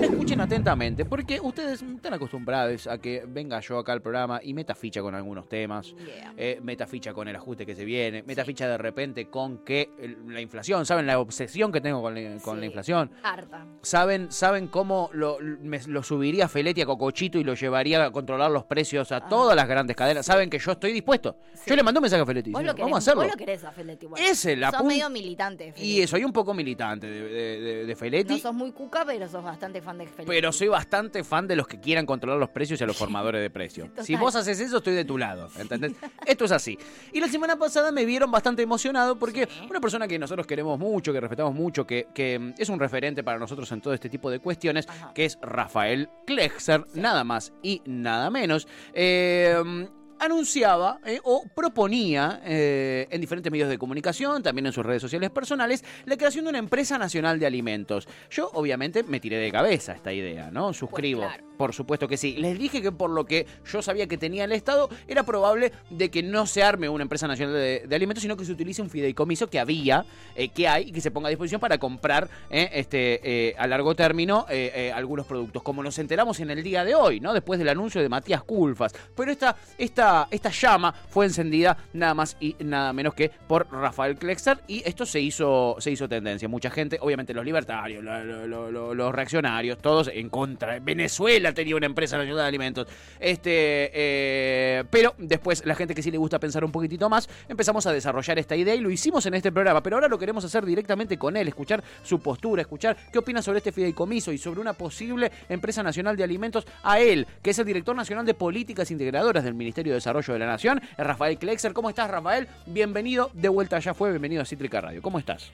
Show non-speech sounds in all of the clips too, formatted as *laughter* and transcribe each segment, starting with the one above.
Escuchen atentamente, porque ustedes están acostumbrados a que venga yo acá al programa y meta ficha con algunos temas, Yeah. eh, meta ficha con el ajuste que se viene, meta ficha de repente con que la inflación, ¿saben la obsesión que tengo con la, con la Sí. inflación? Harta. ¿Saben, ¿Saben cómo lo, me- lo subiría Feletti a Cocochito y lo llevaría a controlar los precios a todas las grandes cadenas? ¿Saben que yo estoy dispuesto? Ah. Sí. Yo le mandé un mensaje a Feletti. Vos diciendo, lo querés, Vamos a hacerlo. Vos lo querés a Feletti igual. Ese, la Sos medio militante, Feletti. Y soy un poco militante de, de, de- de Feletti. No sos muy cuca, pero sos bastante fan de Feletti. Pero soy bastante fan de los que quieran controlar los precios y a los formadores de *laughs* precios. Total. Si vos haces eso, estoy de tu lado. ¿Entendés? *laughs* Esto es así. Y la semana pasada me vieron bastante emocionado porque Sí. una persona que nosotros queremos mucho, que respetamos mucho, que, que, es un referente para nosotros en todo este tipo de cuestiones, Ajá. que es Rafael Klexer, nada más y nada menos. eh, anunciaba eh, o proponía eh, en diferentes medios de comunicación, también en sus redes sociales personales, la creación de una empresa nacional de alimentos. Yo obviamente me tiré de cabeza esta idea, ¿no? Suscribo. Por supuesto que sí. Les dije que por lo que yo sabía que tenía el Estado, era probable de que no se arme una empresa nacional de, alimentos, sino que se utilice un fideicomiso que había, eh, que hay, y que se ponga a disposición para comprar eh, este, eh, a largo término eh, eh, algunos productos, como nos enteramos en el día de hoy, ¿no? Después del anuncio de Matías Culfas. Pero esta, esta, esta llama fue encendida nada más y nada menos que por Rafael Klexer, y esto se hizo, se hizo tendencia. Mucha gente, obviamente los libertarios, lo- lo- lo- lo- los reaccionarios, todos en contra. Venezuela tenía una empresa nacional de alimentos. Este, eh, pero después la gente que sí le gusta pensar un poquitito más, empezamos a desarrollar esta idea y lo hicimos en este programa. Pero ahora lo queremos hacer directamente con él, escuchar su postura, escuchar qué opina sobre este fideicomiso y sobre una posible empresa nacional de alimentos a él, que es el director nacional de políticas integradoras del Ministerio de Desarrollo de la Nación, Rafael Klexer. ¿Cómo estás, Rafael? Bienvenido de vuelta ya fue, bienvenido a Cítrica Radio. ¿Cómo estás?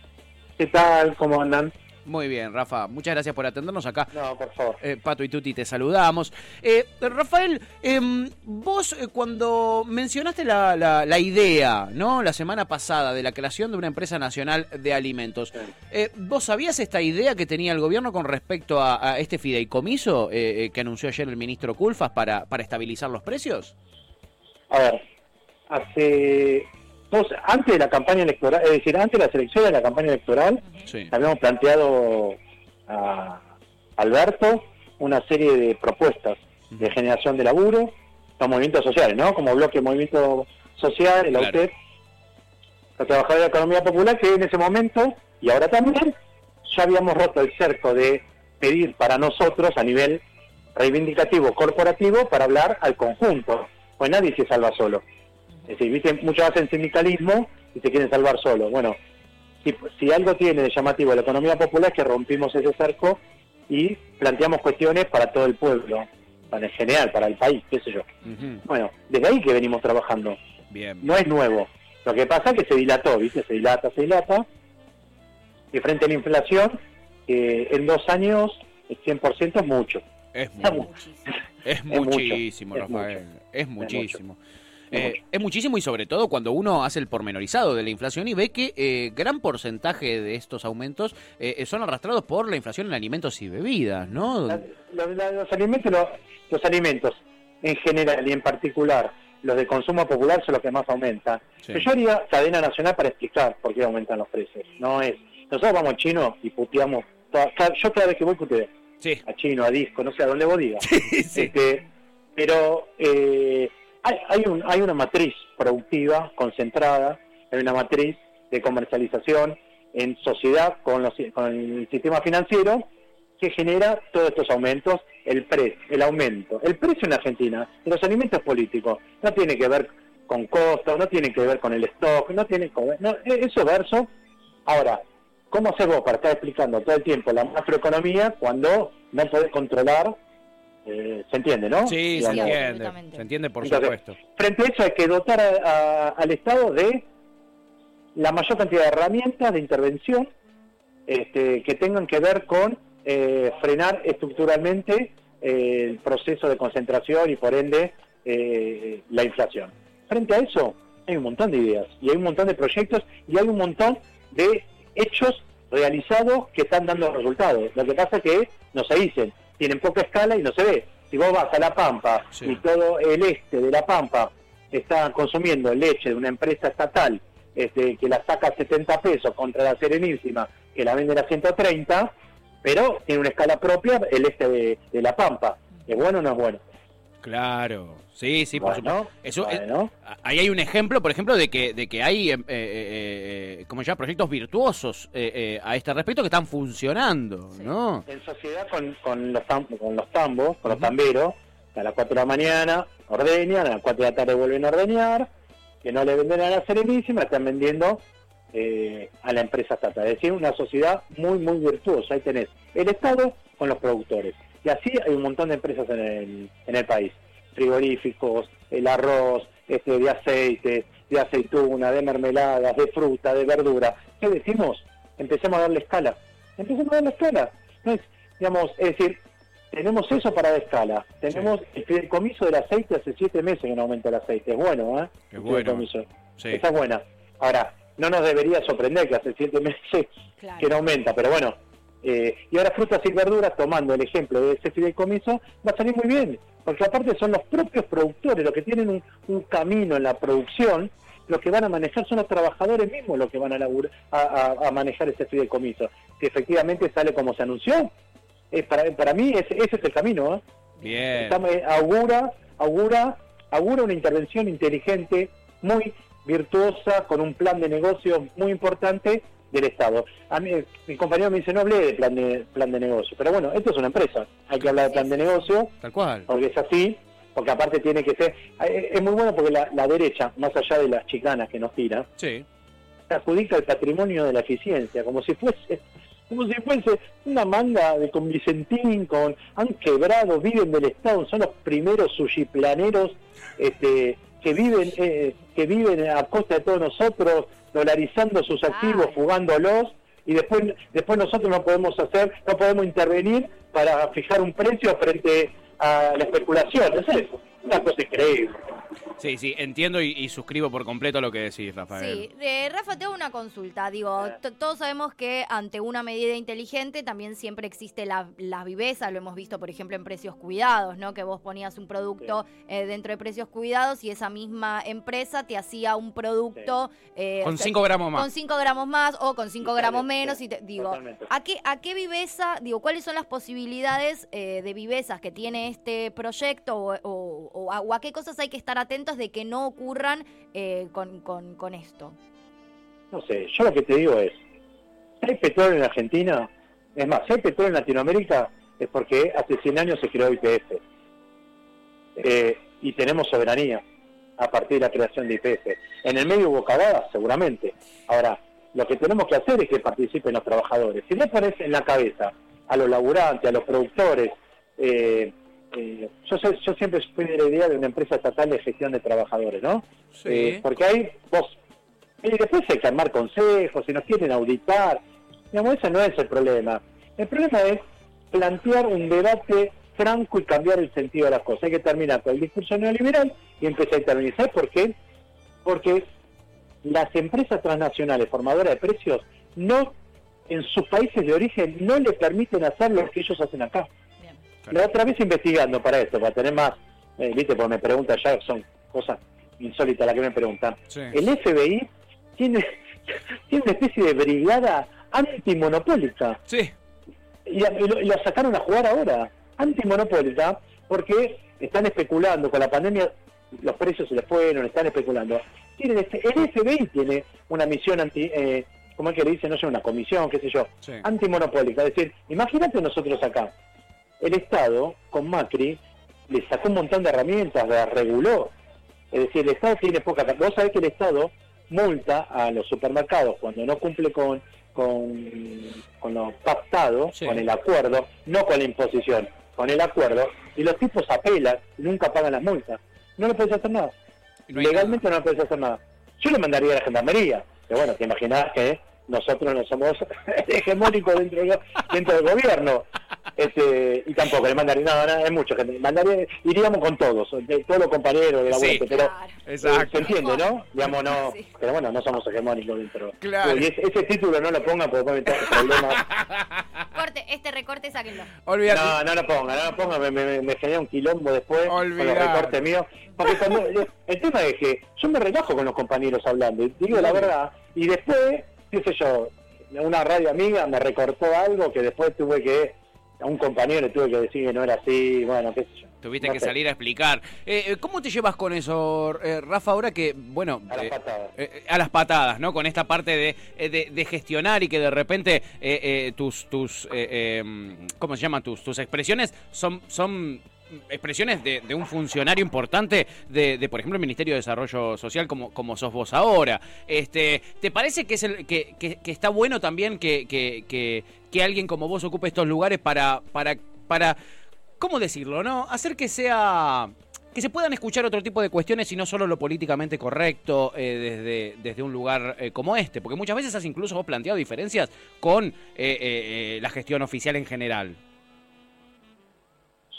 ¿Qué tal? ¿Cómo andan? Muy bien, Rafa. Muchas gracias por atendernos acá. No, por favor. Eh, Pato y Tuti, te saludamos. Eh, Rafael, em, vos eh, cuando mencionaste la, la- la idea, ¿no? La semana pasada de la creación de una empresa nacional de alimentos, eh, ¿vos sabías esta idea que tenía el gobierno con respecto a, a este fideicomiso eh, eh, que anunció ayer el ministro Culfas para, para estabilizar los precios? A ver, hace dos, antes de la campaña electoral, es decir, antes de la selección de la campaña electoral, Sí. habíamos planteado a Alberto una serie de propuestas de generación de laburo, los movimientos sociales, ¿no? Como bloque de movimiento social, el Claro. AUTEP, los trabajadores de la economía popular, que en ese momento, y ahora también, ya habíamos roto el cerco de pedir para nosotros a nivel reivindicativo, corporativo, para hablar al conjunto. Pues nadie se salva solo. Es decir, viste, muchos hacen sindicalismo y se quieren salvar solo. Bueno, si, si algo tiene de llamativo la economía popular es que rompimos ese cerco y planteamos cuestiones para todo el pueblo, para en general, para el país, qué sé yo. Ujú, Bueno, desde ahí que venimos trabajando. Bien. No es nuevo. Lo que pasa es que se dilató, ¿viste? Se dilata, se dilata. Y frente a la inflación, eh, en dos años, el 100% es mucho. Es, Está mu- mu- es mucho, muchísimo, es Rafael. Es mucho. muchísimo. Es Eh, es muchísimo y sobre todo cuando uno hace el pormenorizado de la inflación y ve que eh, gran porcentaje de estos aumentos eh, son arrastrados por la inflación en alimentos y bebidas, ¿no? La- la- la- los alimentos, los, los alimentos en general y en particular los de consumo popular son los que más aumentan. Sí. Yo haría cadena nacional para explicar por qué aumentan los precios. No es nosotros vamos a chino y puteamos. toda- cada- yo cada vez que voy puteo Sí, a chino, a disco, no sé a dónde vos digas. *laughs* sí. Este, pero eh, hay, hay, un, hay una matriz productiva concentrada, hay una matriz de comercialización en sociedad con, los, con el sistema financiero que genera todos estos aumentos, el precio, el aumento. El precio en Argentina los alimentos políticos no tiene que ver con costos, no tiene que ver con el stock, no tiene que ver, no, eso verso. Ahora, ¿cómo hacer vos para estar explicando todo el tiempo la macroeconomía cuando no podés controlar? Eh, ¿Se entiende, no? Sí, se entiende. Se entiende, por Entonces, supuesto. Frente a eso hay que dotar a- a- al Estado de la mayor cantidad de herramientas de intervención este, que tengan que ver con eh, frenar estructuralmente eh, el proceso de concentración y por ende eh, la inflación. Frente a eso hay un montón de ideas y hay un montón de proyectos y hay un montón de hechos realizados que están dando resultados. Lo que pasa es que no se dicen, tienen poca escala y no se ve. Si vos vas a La Pampa Sí. y todo el este de La Pampa está consumiendo leche de una empresa estatal este, que la saca a 70 pesos contra la Serenísima, que la venden a 130, pero tiene una escala propia el este de, de La Pampa. ¿Es bueno o no es bueno? Claro, sí, sí, por Bueno, supuesto. Eso, bueno. ahí hay un ejemplo, por ejemplo, de que, de que hay, eh, eh, eh, como ya, proyectos virtuosos eh, eh, a este respecto que están funcionando, ¿no? En sociedad con, con, los, tam- con los tambos, con los tamberos, a las 4 de la mañana ordeñan, a las 4 de la tarde vuelven a ordeñar, que no le venden a la Serenísima, están vendiendo eh, a la empresa estatal. Es decir, una sociedad muy, muy virtuosa. Ahí tenés el Estado con los productores. Y así hay un montón de empresas en el, en el país. Frigoríficos, el arroz, este, de aceite, de aceituna, de mermeladas, de fruta, de verdura. ¿Qué decimos? Empecemos a darle escala. Empecemos a darle escala. No es, digamos, es decir, tenemos eso para dar escala. Tenemos el fideicomiso del aceite hace siete meses que no aumenta el aceite. Es bueno, ¿eh? El bueno. Sí. Esa es buena. Ahora, no nos debería sorprender que hace siete meses Claro. que no aumenta, pero bueno. Eh, y ahora frutas y verduras, tomando el ejemplo de ese fideicomiso, va a salir muy bien, porque aparte son los propios productores los que tienen un, un camino en la producción, los que van a manejar son los trabajadores mismos los que van a, labur- a, a- a manejar ese fideicomiso, que efectivamente sale como se anunció. Eh, para, para mí ese, ese es el camino, ¿eh? Bien. Estamos- eh, augura, augura, augura una intervención inteligente, muy virtuosa, con un plan de negocio muy importante del Estado. A mí, eh, mi compañero me dice, no hablé de plan de, plan de negocio, pero bueno, esto es una empresa, hay que hablar de plan de negocio, Tal cual. porque es así, porque aparte tiene que ser, eh, es muy bueno porque la, la derecha, más allá de las chicanas que nos tira, Sí. adjudica el patrimonio de la eficiencia, como si fuese como si fuese una manga de con Vicentín, con han quebrado, viven del Estado, son los primeros sushiplaneros este, que viven eh, que viven a costa de todos nosotros, dolarizando sus activos, Claro. jugándolos, y después después nosotros no podemos hacer, no podemos intervenir para fijar un precio frente a la especulación. Es eso, una cosa increíble. Sí, sí, entiendo y, y suscribo por completo lo que decís, Rafael. Sí, eh, Rafa, te hago una consulta. Digo, todos sabemos que ante una medida inteligente también siempre existe la, la viveza. Lo hemos visto, por ejemplo, en precios cuidados, ¿no? Que vos ponías un producto eh, dentro de precios cuidados y esa misma empresa te hacía un producto eh, Con o sea, 5 gramos más. con 5 gramos más o con 5 Sí, gramos sí, menos. Y te- digo, totalmente. ¿a qué, ¿a qué viveza, digo, cuáles son las posibilidades eh, de vivezas que tiene este proyecto o, o- o a, o a qué cosas hay que estar atentos de que no ocurran eh, con, esto? No sé, yo lo que te digo es, hay petróleo en Argentina, es más, si hay petróleo en Latinoamérica, es porque hace 100 años se creó IPF. Eh, y tenemos soberanía a partir de la creación de IPF. En el medio hubo cagadas, seguramente. Ahora, lo que tenemos que hacer es que participen los trabajadores. Si le pones en la cabeza a los laburantes, a los productores, eh, eh, yo, yo siempre fui de la idea de una empresa estatal de gestión de trabajadores, ¿no? Sí. Eh, porque ahí vos y después hay que armar consejos, si nos quieren auditar. Digamos, ese no es el problema. El problema es plantear un debate franco y cambiar el sentido de las cosas. Hay que terminar con el discurso neoliberal y empezar a intervenir. ¿Sabes por qué? Porque las empresas transnacionales formadoras de precios no, en sus países de origen, no le permiten hacer lo que ellos hacen acá. La otra vez investigando para esto, para tener más, eh, viste, porque me preguntan ya, son cosas insólitas las que me preguntan. Sí. El FBI tiene, *laughs* tiene una especie de brigada antimonopólica Sí. y, y lo, y la sacaron a jugar ahora, antimonopólica, porque están especulando con la pandemia, los precios se les fueron, están especulando. Tienen este- el FBI tiene una misión anti, eh, ¿cómo es que le dicen? No sé, una comisión, qué sé yo, Sí. antimonopólica. Es decir, imagínate nosotros acá, el Estado con Macri le sacó un montón de herramientas, las reguló. Es decir, el Estado tiene poca... Vos sabés que el Estado multa a los supermercados cuando no cumple con, con, con lo pactado, Sí. con el acuerdo, no con la imposición, con el acuerdo, y los tipos apelan y nunca pagan las multas. No le puedes hacer nada. No Legalmente no le puedes hacer nada. Yo le mandaría a la gendarmería, que bueno, te imaginás que nosotros no somos *laughs* hegemónicos dentro, del- dentro del gobierno. Este, y tampoco le mandaría nada, nada, es mucho gente. Mandaría, iríamos con todos, de todos los compañeros de la Sí. vuelta, pero Claro. eh, Exacto. se entiende, ¿no? Digamos, no, Sí. pero bueno, no somos hegemónicos dentro. Claro. Y ese, ese título no lo pongan porque puede meter problemas. *laughs* Corte, este recorte, sáquenlo. Olvídate. No, no lo ponga, no lo ponga, me, me, me genera un quilombo después con Olvidate. los recortes míos. Porque cuando, el tema es que yo me relajo con los compañeros hablando, y digo la verdad, y después, qué sé yo, una radio amiga me recortó algo que después tuve que, a un compañero le tuve que decir que no era así, bueno, qué sé yo. Tuviste No que sé, salir a explicar. Eh, eh, ¿Cómo te llevas con eso, eh, Rafa, ahora que, bueno... A las eh, patadas. eh, a las patadas, ¿no? Con esta parte de, de, de gestionar y que de repente tus, tus eh, eh, ¿cómo se llama? Tus, tus expresiones son, son expresiones de, de un funcionario importante de, de, por ejemplo, el Ministerio de Desarrollo Social como, como sos vos ahora. Este, ¿Te parece que, es el, que, que- que está bueno también que, que, que, alguien como vos ocupe estos lugares para, para, para, ¿cómo decirlo, no? Hacer que sea que se puedan escuchar otro tipo de cuestiones y no solo lo políticamente correcto eh, desde, desde un lugar eh, como este, porque muchas veces has incluso vos planteado diferencias con eh, eh, eh, la gestión oficial en general.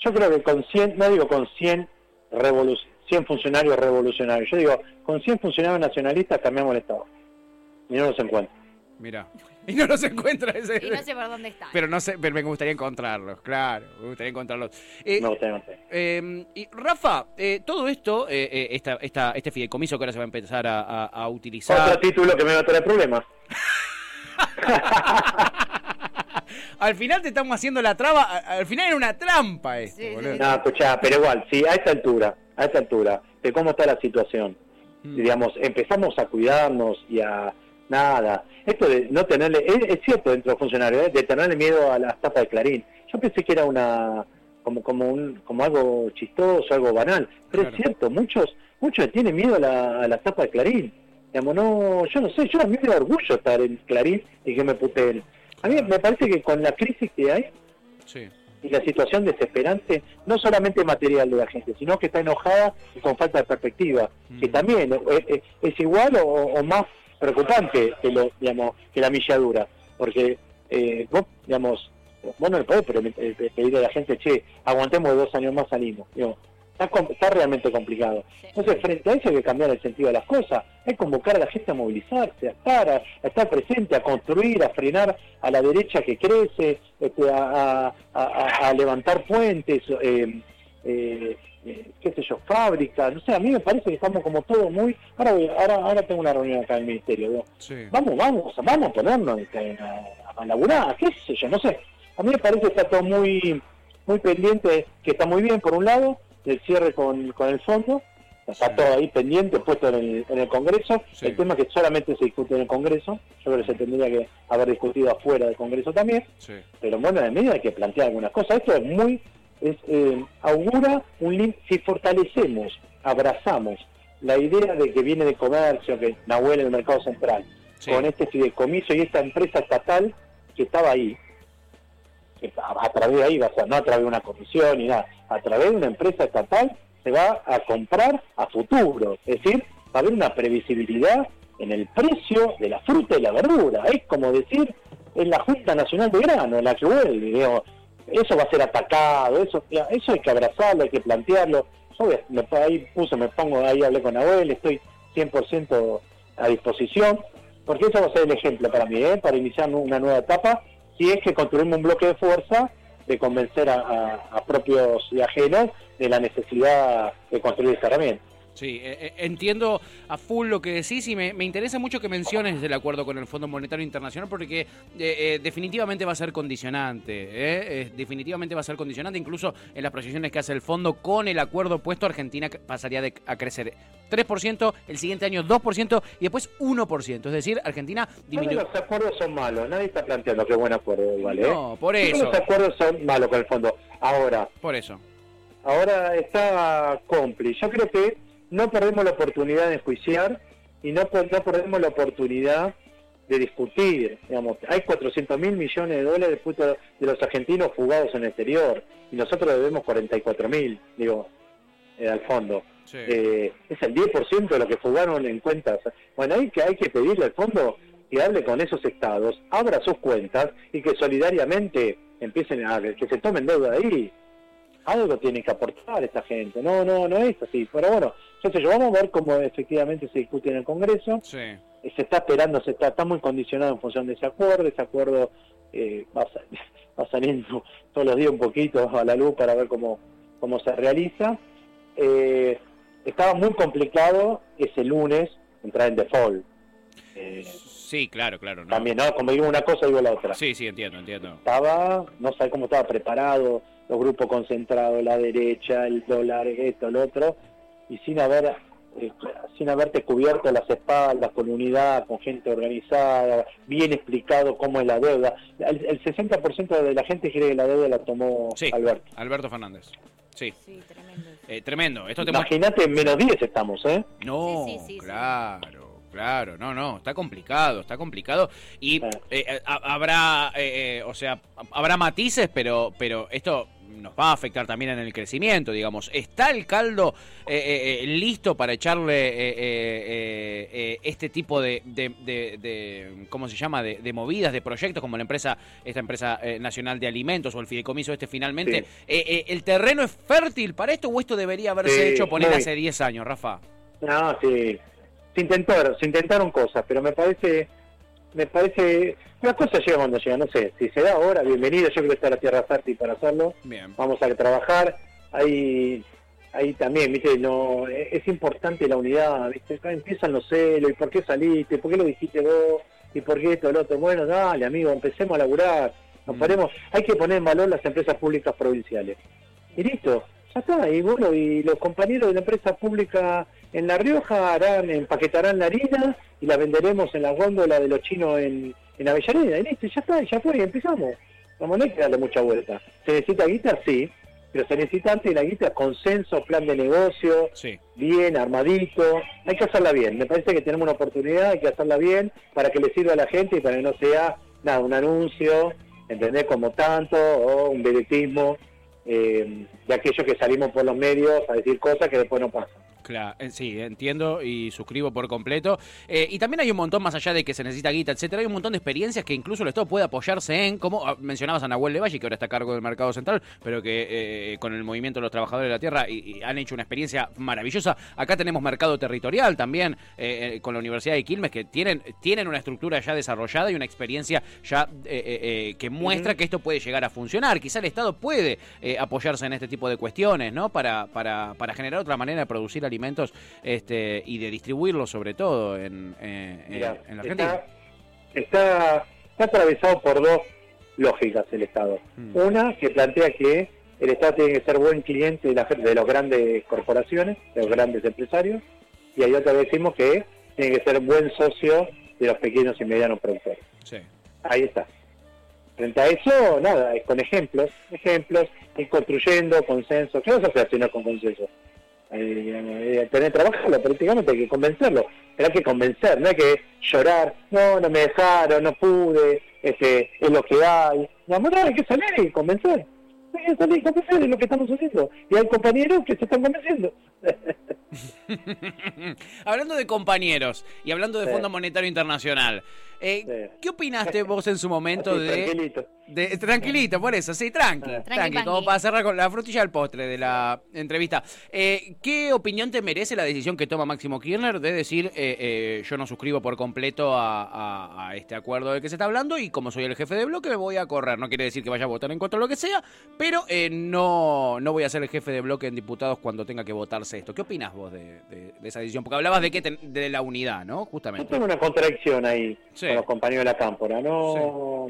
Yo creo que con 100, no digo con 100, revolu 100 funcionarios revolucionarios, yo digo, con 100 funcionarios nacionalistas cambiamos el Estado. Y no los encuentro. Mira. *laughs* Y no los encuentra ese. Y no sé por dónde está. Pero no sé, pero me gustaría encontrarlos, claro, me gustaría encontrarlos. Eh, Me gustaría encontrar. Eh, y Rafa, eh, todo esto, eh, eh, esta, esta, este fideicomiso que ahora se va a empezar a, a- a utilizar. Otro título que me va a traer problemas. *laughs* al final te estamos haciendo la traba, al final era una trampa esto, Sí, sí, boludo. sí. No, escuchá, pero igual, si a esta altura, a esta altura, de cómo está la situación, Mm. digamos, empezamos a cuidarnos y a nada. Esto de no tenerle, es, es cierto dentro de los funcionarios, ¿eh? de tenerle miedo a las tapas de Clarín. Yo pensé que era una como como un como algo chistoso, algo banal, pero Claro. es cierto, muchos muchos tienen miedo a la, a las tapas de Clarín. Digamos, no, yo no sé, yo a mí me da orgullo estar en Clarín y que me puteen. A mí me parece que con la crisis que hay, Sí. y la situación desesperante, no solamente material de la gente, sino que está enojada y con falta de perspectiva, que Mm. también es, es- es igual o, o más preocupante que lo digamos que la milladura, porque eh, vos digamos vos no le podés eh, pedir a la gente, che, aguantemos dos años más salimos, digo, está, com- está realmente complicado. Sí. Entonces, frente a eso hay que cambiar el sentido de las cosas, hay que convocar a la gente a movilizarse, a estar, a, a estar presente, a construir, a frenar a la derecha que crece, este, a, a- a- a levantar puentes, eh, eh, eh, qué sé yo, fábricas, no sé, a mí me parece que estamos como todos muy... Ahora, voy- ahora, ahora tengo una reunión acá en el ministerio, digo, Sí. vamos, vamos, vamos a ponernos este, a, a laburar, qué sé yo, no sé. A mí me parece que está todo muy muy pendiente, que está muy bien por un lado, el cierre con, con el fondo, está Sí. todo ahí pendiente, puesto en el, en el Congreso, Sí. el tema es que solamente se discute en el Congreso, yo creo que se tendría que haber discutido afuera del Congreso también, Sí. pero bueno, en medio hay que plantear algunas cosas. Esto es muy, es, eh, augura un lin- si fortalecemos, abrazamos la idea de que viene de comercio, que Nahuel en el mercado central, con este fideicomiso y esta empresa estatal que estaba ahí, a, a través de ahí, va a ser, no a través de una comisión ni nada, a través de una empresa estatal se va a comprar a futuro, es decir, va a haber una previsibilidad en el precio de la fruta y la verdura, es como decir, es la Junta Nacional de Grano la que vuelve, digo, eso va a ser atacado, eso eso hay que abrazarlo, hay que plantearlo, yo me, ahí puse, me pongo, ahí hablé con Abuel, estoy 100% a disposición, porque eso va a ser el ejemplo para mí, ¿eh? para iniciar una nueva etapa, si es que construimos un bloque de fuerza de convencer a, propios y ajenos de la necesidad de construir esta herramienta. Sí, eh, eh, entiendo a full lo que decís y me, me interesa mucho que menciones el acuerdo con el Fondo Monetario Internacional porque eh, eh, definitivamente va a ser condicionante, definitivamente va a ser condicionante, incluso en las proyecciones que hace el fondo con el acuerdo puesto, Argentina pasaría de- a crecer 3%, el siguiente año 2% y después 1%, es decir, Argentina Todos disminuyó. los acuerdos son malos, nadie está planteando que buen acuerdo ¿eh? No, por Todos eso, los acuerdos son malos con el fondo. Ahora, por eso. ahora está cómplice. Yo creo que no perdemos la oportunidad de enjuiciar y no, no perdemos la oportunidad de discutir. Digamos, hay 400 mil millones de dólares de los argentinos fugados en el exterior y nosotros debemos 44 mil, digo, eh, al fondo. Sí. Eh, es el 10% de lo que fugaron en cuentas. Bueno, hay que, hay que pedirle al fondo que hable con esos estados, abra sus cuentas y que solidariamente empiecen a que se tomen deuda de ahí. Algo tiene que aportar esta gente. No, no, no es así. Pero bueno, sé, yo vamos a ver cómo efectivamente se discute en el Congreso. Sí. se está esperando, se está, está muy condicionado en función de ese acuerdo, ese acuerdo eh, va, *laughs* va saliendo todos los días un poquito a la luz para ver cómo, cómo se realiza. Eh, estaba muy complicado ese lunes entrar en default. Eh, Sí, claro, claro. No. también, ¿no? Como digo una cosa, digo la otra. Sí, sí, entiendo, entiendo. Estaba, no sé cómo estaba preparado, los grupos concentrados, la derecha, el dólar, esto, el otro, y sin haber eh, sin haberte cubierto las espaldas con unidad, con gente organizada, bien explicado cómo es la deuda. El, el 60% de la gente cree que la deuda la tomó Sí, Alberto. Alberto Fernández. Sí, Sí, tremendo. eh, tremendo. Esto te Imagínate, en menos 10 estamos, ¿eh? No, Sí, sí, sí, sí. claro, claro, no, no, está complicado, está complicado y eh, eh, ha- habrá, eh, eh, o sea, habrá matices, pero, pero esto nos va a afectar también en el crecimiento, digamos. ¿Está el caldo eh, listo para echarle eh, eh, eh, eh, este tipo de, de, de- de- ¿cómo se llama?, de, de movidas, de proyectos como la empresa, esta empresa nacional de alimentos o el fideicomiso este finalmente? Sí. Eh, eh, ¿El terreno es fértil para esto o esto debería haberse Sí, hecho poner muy. hace 10 años, Rafa? No, sí. Se intentaron, se intentaron cosas, pero me parece, me parece, las cosas llegan cuando llegan, no sé, si se da ahora, bienvenido, yo creo que está la tierra fértil para hacerlo, Bien. vamos a trabajar, ahí, ahí también, viste, no, es es importante la unidad, viste, acá empiezan los celos, y por qué saliste, por qué lo dijiste vos, y por qué esto, el otro, bueno, dale amigo, empecemos a laburar, nos Mm. ponemos, hay que poner en valor las empresas públicas provinciales, y listo, ya está, y bueno, y los compañeros de la empresa pública en La Rioja harán, empaquetarán la harina y la venderemos en la góndola de los chinos en, en Avellaneda, y listo, ya está, ya fue, y empezamos. Vamos, no hay que darle mucha vuelta. ¿Se necesita guita? Sí, pero se necesita antes de la guita consenso, plan de negocio, Sí. bien, armadito. Hay que hacerla bien. Me parece que tenemos una oportunidad, hay que hacerla bien para que le sirva a la gente y para que no sea nada, un anuncio, ¿entendés? Como tanto, o un vedetismo eh, de aquellos que salimos por los medios a decir cosas que después no pasan. Claro, eh, sí, entiendo y suscribo por completo. Eh, y también hay un montón, más allá de que se necesita guita, etcétera, hay un montón de experiencias que incluso el Estado puede apoyarse en, como ah, mencionabas a Nahuel Levalle, que ahora está a cargo del mercado central, pero que eh, con el movimiento de los trabajadores de la tierra y, y han hecho una experiencia maravillosa. Acá tenemos mercado territorial también, eh, con la Universidad de Quilmes, que tienen, tienen una estructura ya desarrollada y una experiencia ya que muestra que esto puede llegar a funcionar. Quizá el Estado puede apoyarse en este tipo de cuestiones, ¿no? Para, para, para generar otra manera de producir alimentos este, y de distribuirlos sobre todo en, eh, Mirá, en la Argentina. está, está, está atravesado por dos lógicas el Estado. Mm. Una que plantea que el Estado tiene que ser buen cliente de, la, de los grandes corporaciones, de los grandes empresarios, y hay otra que decimos que tiene que ser buen socio de los pequeños y medianos productores. Sí. Ahí está. Frente a eso, nada, es con ejemplos, ejemplos, ir construyendo consenso. ¿Qué vas a hacer si no con consenso? Eh, tener trabajo, políticamente hay que convencerlo. Pero hay que convencer, no hay que llorar, no, no me dejaron, no pude, este, es lo que hay. No, no, hay que salir y convencer. Hay que salir y convencer, es lo que estamos haciendo. Y hay compañeros que se están convenciendo. *laughs* hablando de compañeros y hablando de Sí. Fondo Monetario Internacional, eh, Sí. ¿qué opinaste vos en su momento Así, de, tranquilito. de- Tranquilito, por eso, sí, tranqui, Ah. tranqui, Tranqui, como para cerrar con la frutilla del postre de la entrevista. Eh, ¿Qué opinión te merece la decisión que toma Máximo Kirchner de decir eh, eh, yo no suscribo por completo a, a- a este acuerdo del que se está hablando y como soy el jefe de bloque me voy a correr? No quiere decir que vaya a votar en contra de lo que sea, pero eh, no, no voy a ser el jefe de bloque en diputados cuando tenga que votarse esto. ¿Qué opinas vos de, de- de esa decisión? Porque hablabas de que ten- de la unidad, ¿no? Yo Justamente. tengo una contradicción ahí Sí. con los compañeros de la cámpora. No,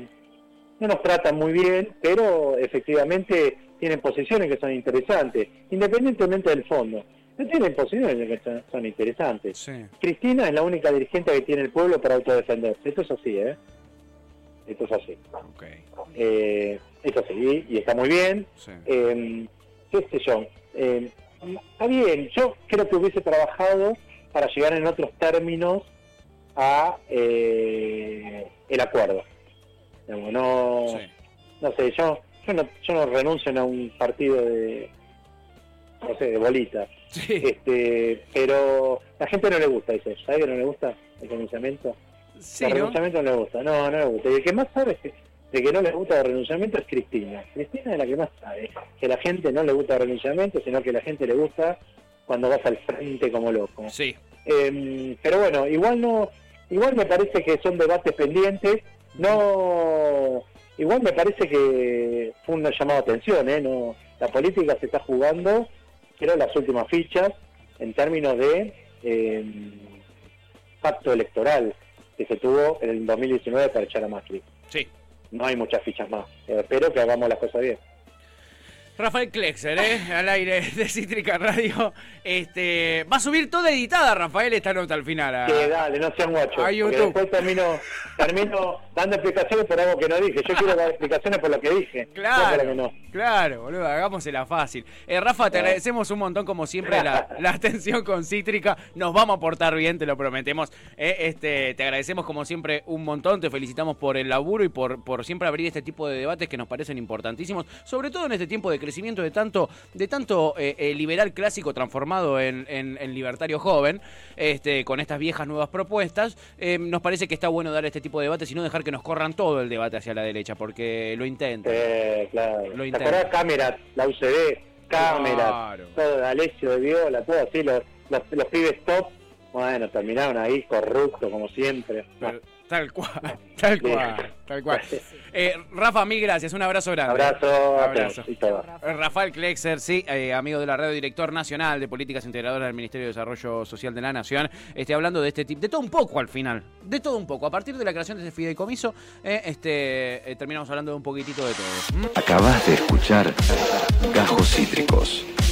no nos tratan muy bien, pero efectivamente tienen posiciones que son interesantes, independientemente del fondo. No tienen posiciones que son, son interesantes. Sí. Cristina es la única dirigente que tiene el pueblo para autodefenderse. Esto es así, ¿eh? Esto es así. Ok. Eh, es así, y, y está muy bien. Sí. Eh, ¿Qué sé yo? Eh, está bien, yo creo que hubiese trabajado para llegar en otros términos a eh, el acuerdo. Digamos, no, Sí. no sé, yo, yo, no, yo no renuncio a un partido de, no sé, de bolita. Sí. Este, pero la gente no le gusta eso. ¿Sabe que no le gusta el renunciamiento? Sí, el ¿no? renunciamiento no le gusta. No, no le gusta. Y el que más sabe que- de que no le gusta el renunciamiento es Cristina. Cristina es la que más sabe que la gente no le gusta el renunciamiento, sino que la gente le gusta cuando vas al frente como loco. Sí. Eh, pero bueno, igual no igual me parece que son debates pendientes, no, igual me parece que fue un llamado de atención, ¿eh? No, la política se está jugando, creo, las últimas fichas en términos de eh, pacto electoral que se tuvo en el 2019 para echar a Macri. Sí. No hay muchas fichas más. Eh, espero que hagamos las cosas bien. Rafael Klexer, ¿eh? al aire de Cítrica Radio. Este, va a subir toda editada, Rafael, esta nota al final. a- Que dale, no sean guachos. A porque YouTube. después termino, termino dando explicaciones por algo que no dije. Yo quiero dar explicaciones por lo que dije. no por lo que Claro, no. claro, boludo, hagámosela fácil. Eh, Rafa, te Claro. agradecemos un montón, como siempre, la, la *laughs* atención con Cítrica. Nos vamos a portar bien, te lo prometemos. Eh, este, te agradecemos, como siempre, un montón. Te felicitamos por el laburo y por, por siempre abrir este tipo de debates que nos parecen importantísimos, sobre todo en este tiempo de crecimiento de tanto, de tanto eh, eh, liberal clásico transformado en, en- en libertario joven, este, con estas viejas nuevas propuestas. Eh, nos parece que está bueno dar este tipo de debates y no dejar que nos corran todo el debate hacia la derecha, porque lo intentan. Eh, claro. Lo la UCD, cámaras, Claro. todo Alessio de Viola, todo así, los, los, los pibes top. Bueno, terminaron ahí corruptos como siempre. Pero Tal cual, *laughs* tal cual, tal cual. Eh, Rafa, mil gracias, un abrazo grande. Abrazo, Abrazo. todas. Eh, Rafael Klexer, sí, eh, amigo de la radio, director nacional de políticas integradoras del Ministerio de Desarrollo Social de la Nación, este, hablando de este tipo, de todo un poco al final, de todo un poco. A partir de la creación de ese fideicomiso, eh, este, eh, terminamos hablando de un poquitito de todo. ¿Mm? Acabas de escuchar Gajos Cítricos.